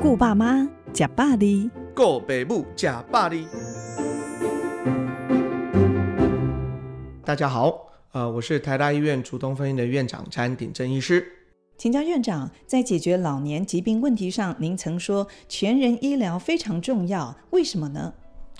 顾爸妈，吃百里，顾爸母，吃百里。大家好，呃，我是台大医院竹东分院的院长詹鼎正医师。请教院长，在解决老年疾病问题上，您曾说全人医疗非常重要，为什么呢？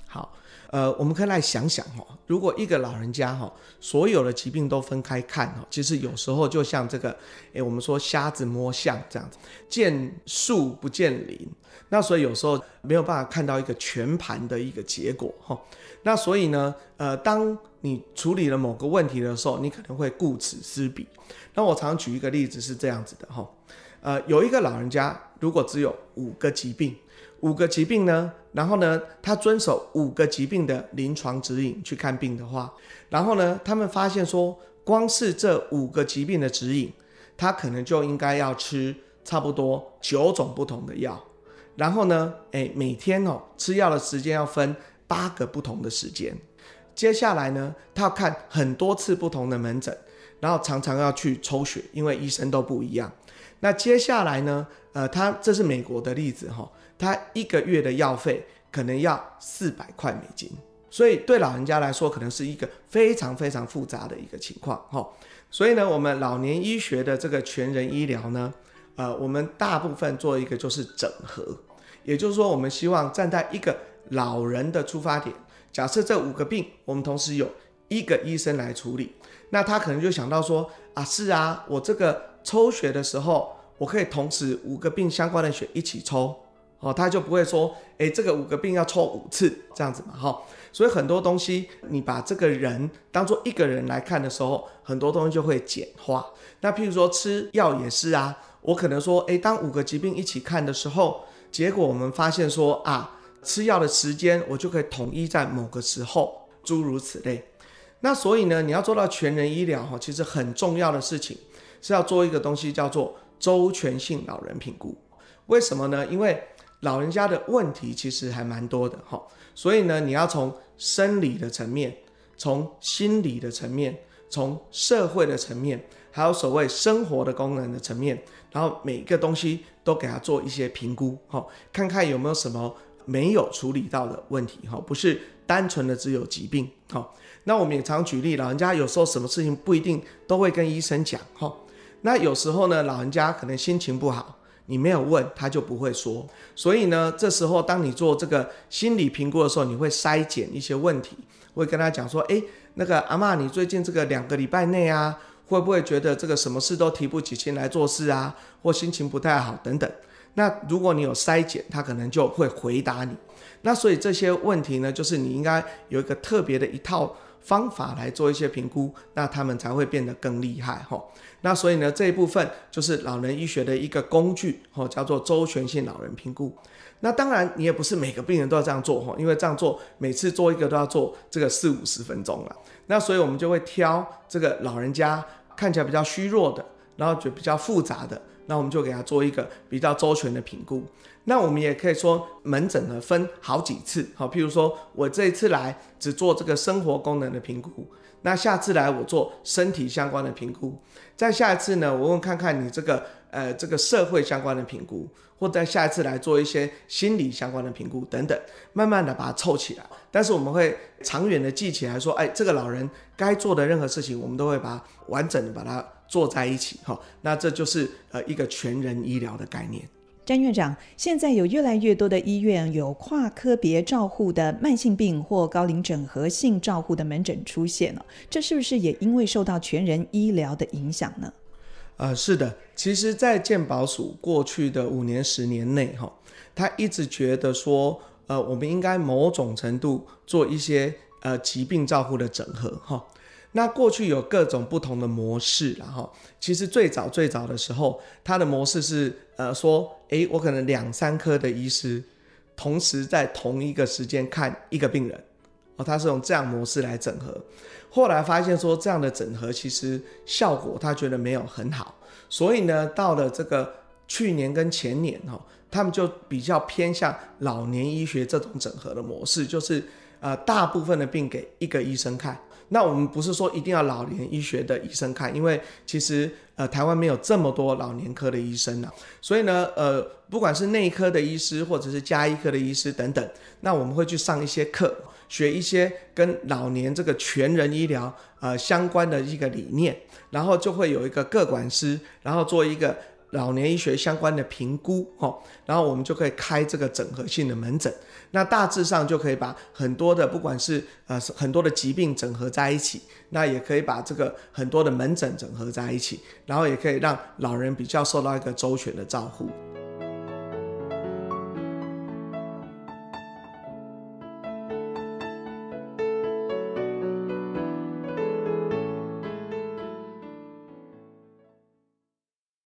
好。呃，我们可以来想想哦，如果一个老人家哈，所有的疾病都分开看哈，其实有时候就像这个，诶，我们说瞎子摸象这样子，见树不见林，那所以有时候没有办法看到一个全盘的一个结果哈。那所以呢，呃，当你处理了某个问题的时候，你可能会顾此失彼。那我常举一个例子是这样子的哈，呃，有一个老人家如果只有五个疾病。五个疾病呢，然后呢，他遵守五个疾病的临床指引去看病的话，然后呢，他们发现说，光是这五个疾病的指引，他可能就应该要吃差不多九种不同的药，然后呢，诶，每天哦吃药的时间要分八个不同的时间，接下来呢，他要看很多次不同的门诊，然后常常要去抽血，因为医生都不一样。那接下来呢，呃，他这是美国的例子哈。他一个月的药费可能要四百块美金，所以对老人家来说，可能是一个非常非常复杂的一个情况哈。所以呢，我们老年医学的这个全人医疗呢，呃，我们大部分做一个就是整合，也就是说，我们希望站在一个老人的出发点，假设这五个病我们同时有一个医生来处理，那他可能就想到说啊，是啊，我这个抽血的时候，我可以同时五个病相关的血一起抽。哦，他就不会说，诶，这个五个病要抽五次这样子嘛，哈。所以很多东西，你把这个人当做一个人来看的时候，很多东西就会简化。那譬如说吃药也是啊，我可能说，诶，当五个疾病一起看的时候，结果我们发现说啊，吃药的时间我就可以统一在某个时候，诸如此类。那所以呢，你要做到全人医疗哈，其实很重要的事情是要做一个东西叫做周全性老人评估。为什么呢？因为老人家的问题其实还蛮多的哈，所以呢，你要从生理的层面，从心理的层面，从社会的层面，还有所谓生活的功能的层面，然后每一个东西都给他做一些评估哈，看看有没有什么没有处理到的问题哈，不是单纯的只有疾病哈。那我们也常举例，老人家有时候什么事情不一定都会跟医生讲哈，那有时候呢，老人家可能心情不好。你没有问，他就不会说。所以呢，这时候当你做这个心理评估的时候，你会筛减一些问题，会跟他讲说：“诶，那个阿嬷，你最近这个两个礼拜内啊，会不会觉得这个什么事都提不起劲来做事啊，或心情不太好等等？”那如果你有筛减，他可能就会回答你。那所以这些问题呢，就是你应该有一个特别的一套方法来做一些评估，那他们才会变得更厉害哈。那所以呢，这一部分就是老人医学的一个工具哈，叫做周全性老人评估。那当然你也不是每个病人都要这样做哈，因为这样做每次做一个都要做这个四五十分钟了。那所以我们就会挑这个老人家看起来比较虚弱的，然后就比较复杂的，那我们就给他做一个比较周全的评估。那我们也可以说门诊呢分好几次，好，譬如说我这一次来只做这个生活功能的评估，那下次来我做身体相关的评估，再下一次呢，我问看看你这个呃这个社会相关的评估，或者下一次来做一些心理相关的评估等等，慢慢的把它凑起来。但是我们会长远的记起来说，哎，这个老人该做的任何事情，我们都会把它完整的把它做在一起，哈，那这就是呃一个全人医疗的概念。詹院长，现在有越来越多的医院有跨科别照护的慢性病或高龄整合性照护的门诊出现了，这是不是也因为受到全人医疗的影响呢？呃，是的，其实，在健保署过去的五年、十年内，哈，他一直觉得说，呃，我们应该某种程度做一些呃疾病照护的整合，哈。那过去有各种不同的模式，然后其实最早最早的时候，它的模式是呃说，诶，我可能两三科的医师同时在同一个时间看一个病人，哦，他是用这样模式来整合。后来发现说这样的整合其实效果他觉得没有很好，所以呢，到了这个去年跟前年哈，他们就比较偏向老年医学这种整合的模式，就是呃大部分的病给一个医生看。那我们不是说一定要老年医学的医生看，因为其实呃台湾没有这么多老年科的医生呢、所以呢呃不管是内科的医师或者是家医科的医师等等，那我们会去上一些课，学一些跟老年这个全人医疗呃相关的一个理念，然后就会有一个各管师，然后做一个。老年医学相关的评估，吼，然后我们就可以开这个整合性的门诊，那大致上就可以把很多的不管是呃很多的疾病整合在一起，那也可以把这个很多的门诊整合在一起，然后也可以让老人比较受到一个周全的照顾。